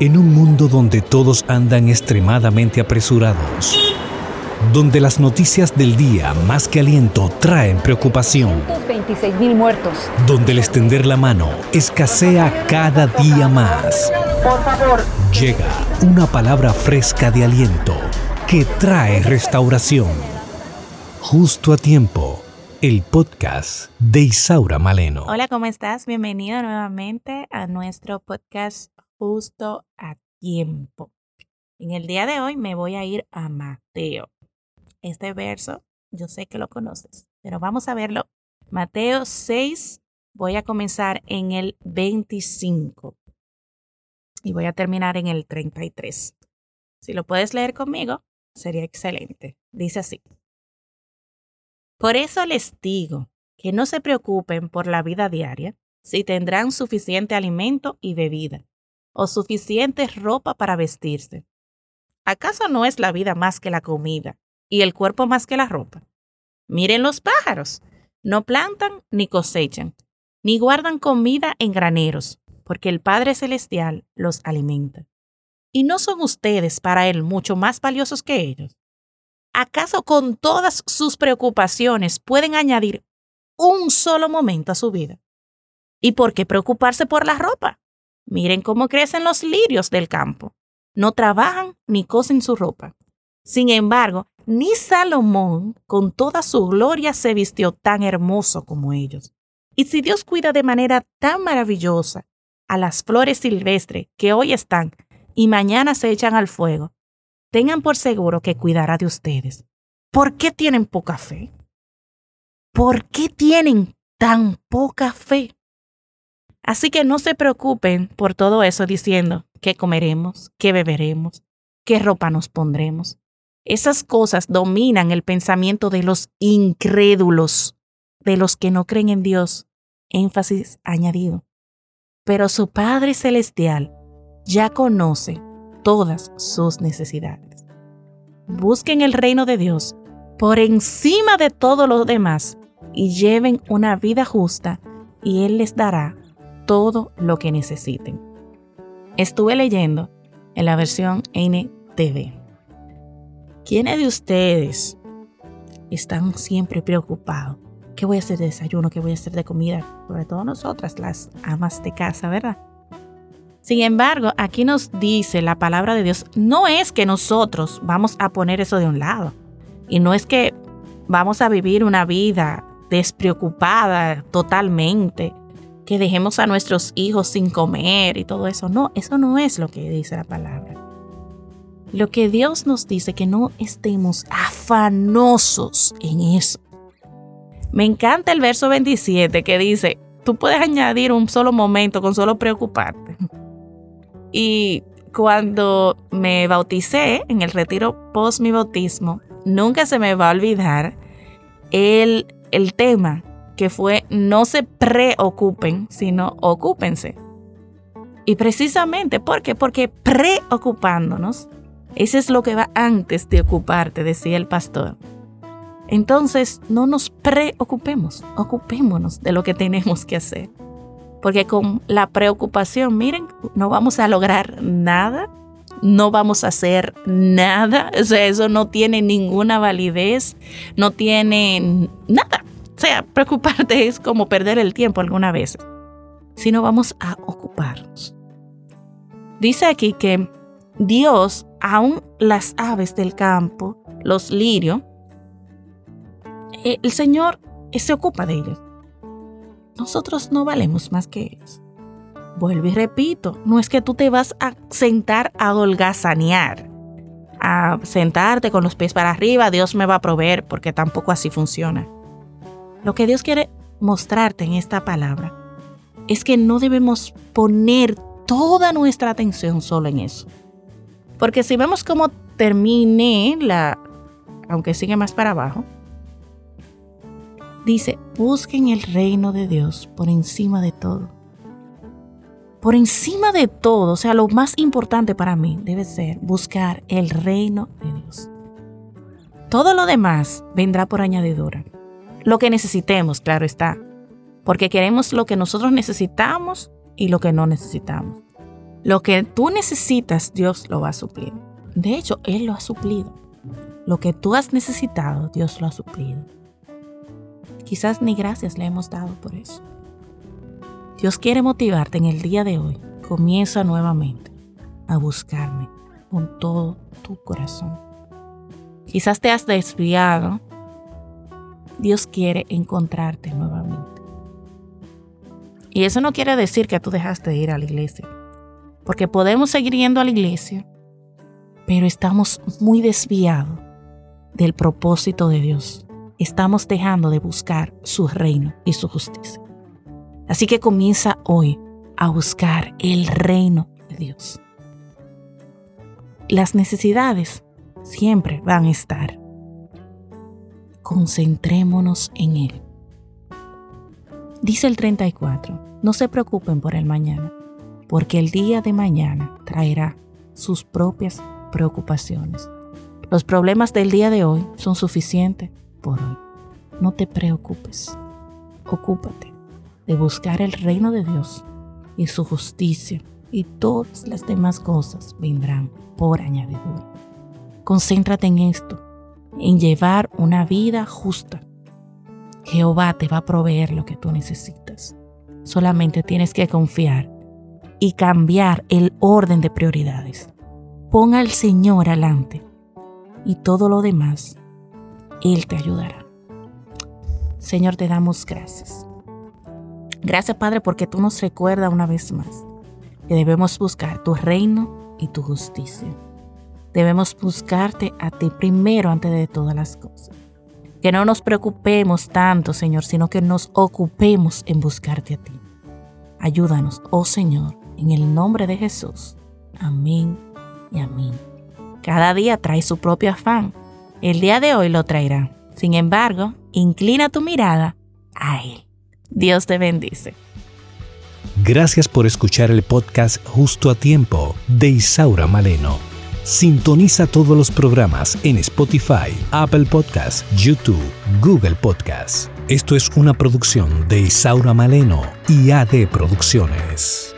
En un mundo donde todos andan extremadamente apresurados, donde las noticias del día más que aliento traen preocupación, 26 mil muertos. donde el extender la mano escasea cada día más, Por favor, llega una palabra fresca de aliento que trae restauración. Justo a tiempo, el podcast de Isaura Maleno. Hola, ¿cómo estás? Bienvenido nuevamente a nuestro podcast Justo a Tiempo. En el día de hoy me voy a ir a Mateo. Este verso, yo sé que lo conoces, pero vamos a verlo. Mateo 6, voy a comenzar en el 25 y voy a terminar en el 33. Si lo puedes leer conmigo, sería excelente. Dice así. Por eso les digo que no se preocupen por la vida diaria, si tendrán suficiente alimento y bebida, o suficiente ropa para vestirse. ¿Acaso no es la vida más que la comida, y el cuerpo más que la ropa? Miren los pájaros, no plantan ni cosechan, ni guardan comida en graneros, porque el Padre Celestial los alimenta. ¿Y no son ustedes para Él mucho más valiosos que ellos? ¿Acaso con todas sus preocupaciones pueden añadir un solo momento a su vida? ¿Y por qué preocuparse por la ropa? Miren cómo crecen los lirios del campo. No trabajan ni cosen su ropa. Sin embargo, ni Salomón, con toda su gloria, se vistió tan hermoso como ellos. Y si Dios cuida de manera tan maravillosa a las flores silvestres que hoy están y mañana se echan al fuego, tengan por seguro que cuidará de ustedes. ¿Por qué tienen poca fe? ¿Por qué tienen tan poca fe? Así que no se preocupen por todo eso diciendo qué comeremos, qué beberemos, qué ropa nos pondremos. Esas cosas dominan el pensamiento de los incrédulos, de los que no creen en Dios. Énfasis añadido. Pero su Padre Celestial ya conoce todas sus necesidades. Busquen el reino de Dios por encima de todo lo demás y lleven una vida justa y Él les dará todo lo que necesiten. Estuve leyendo en la versión NTV. ¿Quiénes de ustedes están siempre preocupados? ¿Qué voy a hacer de desayuno? ¿Qué voy a hacer de comida? Sobre todo nosotras, las amas de casa, ¿verdad? Sin embargo, aquí nos dice la palabra de Dios, no es que nosotros vamos a poner eso de un lado. Y no es que vamos a vivir una vida despreocupada totalmente, que dejemos a nuestros hijos sin comer y todo eso. No, eso no es lo que dice la palabra. Lo que Dios nos dice que no estemos afanosos en eso. Me encanta el verso 27 que dice, tú puedes añadir un solo momento con solo preocuparte. Y cuando me bauticé en el retiro post mi bautismo, nunca se me va a olvidar el, el tema que fue no se preocupen, sino ocúpense. Y precisamente, ¿por qué? Porque preocupándonos, eso es lo que va antes de ocuparte, decía el pastor. Entonces, no nos preocupemos, ocupémonos de lo que tenemos que hacer. Porque con la preocupación, miren, no vamos a lograr nada, no vamos a hacer nada, eso no tiene ninguna validez, no tiene nada. Sea, preocuparte es como perder el tiempo alguna vez, sino vamos a ocuparnos. Dice aquí que Dios, aún las aves del campo, los lirios, el Señor se ocupa de ellos. Nosotros no valemos más que ellos. Vuelvo y repito, no es que tú te vas a sentar a holgazanear, a sentarte con los pies para arriba, Dios me va a proveer, porque tampoco así funciona. Lo que Dios quiere mostrarte en esta palabra es que no debemos poner toda nuestra atención solo en eso. Porque si vemos cómo terminé la, aunque sigue más para abajo, dice, busquen el reino de Dios por encima de todo. Por encima de todo, o sea, lo más importante para mí debe ser buscar el reino de Dios. Todo lo demás vendrá por añadidura. Lo que necesitemos, claro está. Porque queremos lo que nosotros necesitamos y lo que no necesitamos. Lo que tú necesitas, Dios lo va a suplir. De hecho, Él lo ha suplido. Lo que tú has necesitado, Dios lo ha suplido. Quizás ni gracias le hemos dado por eso. Dios quiere motivarte en el día de hoy. Comienza nuevamente a buscarme con todo tu corazón. Quizás te has desviado. Dios quiere encontrarte nuevamente. Y eso no quiere decir que tú dejaste de ir a la iglesia. Porque podemos seguir yendo a la iglesia, pero estamos muy desviados del propósito de Dios. Estamos dejando de buscar su reino y su justicia. Así que comienza hoy a buscar el reino de Dios. Las necesidades siempre van a estar. Concentrémonos en Él. Dice el 34, no se preocupen por el mañana porque el día de mañana traerá sus propias preocupaciones. Los problemas del día de hoy son suficientes por hoy. No te preocupes. Ocúpate de buscar el reino de Dios y su justicia y todas las demás cosas vendrán por añadidura. Concéntrate en esto, en llevar una vida justa. Jehová te va a proveer lo que tú necesitas. Solamente tienes que confiar y cambiar el orden de prioridades. Pon al Señor adelante y todo lo demás, Él te ayudará. Señor, te damos gracias. Gracias, Padre, porque tú nos recuerdas una vez más que debemos buscar tu reino y tu justicia. Debemos buscarte a ti primero antes de todas las cosas. Que no nos preocupemos tanto, Señor, sino que nos ocupemos en buscarte a ti. Ayúdanos, oh Señor, en el nombre de Jesús. Amén y amén. Cada día trae su propio afán. El día de hoy lo traerá. Sin embargo, inclina tu mirada a Él. Dios te bendice. Gracias por escuchar el podcast Justo a Tiempo de Isaura Maleno. Sintoniza todos los programas en Spotify, Apple Podcasts, YouTube, Google Podcasts. Esto es una producción de Isaura Maleno y AD Producciones.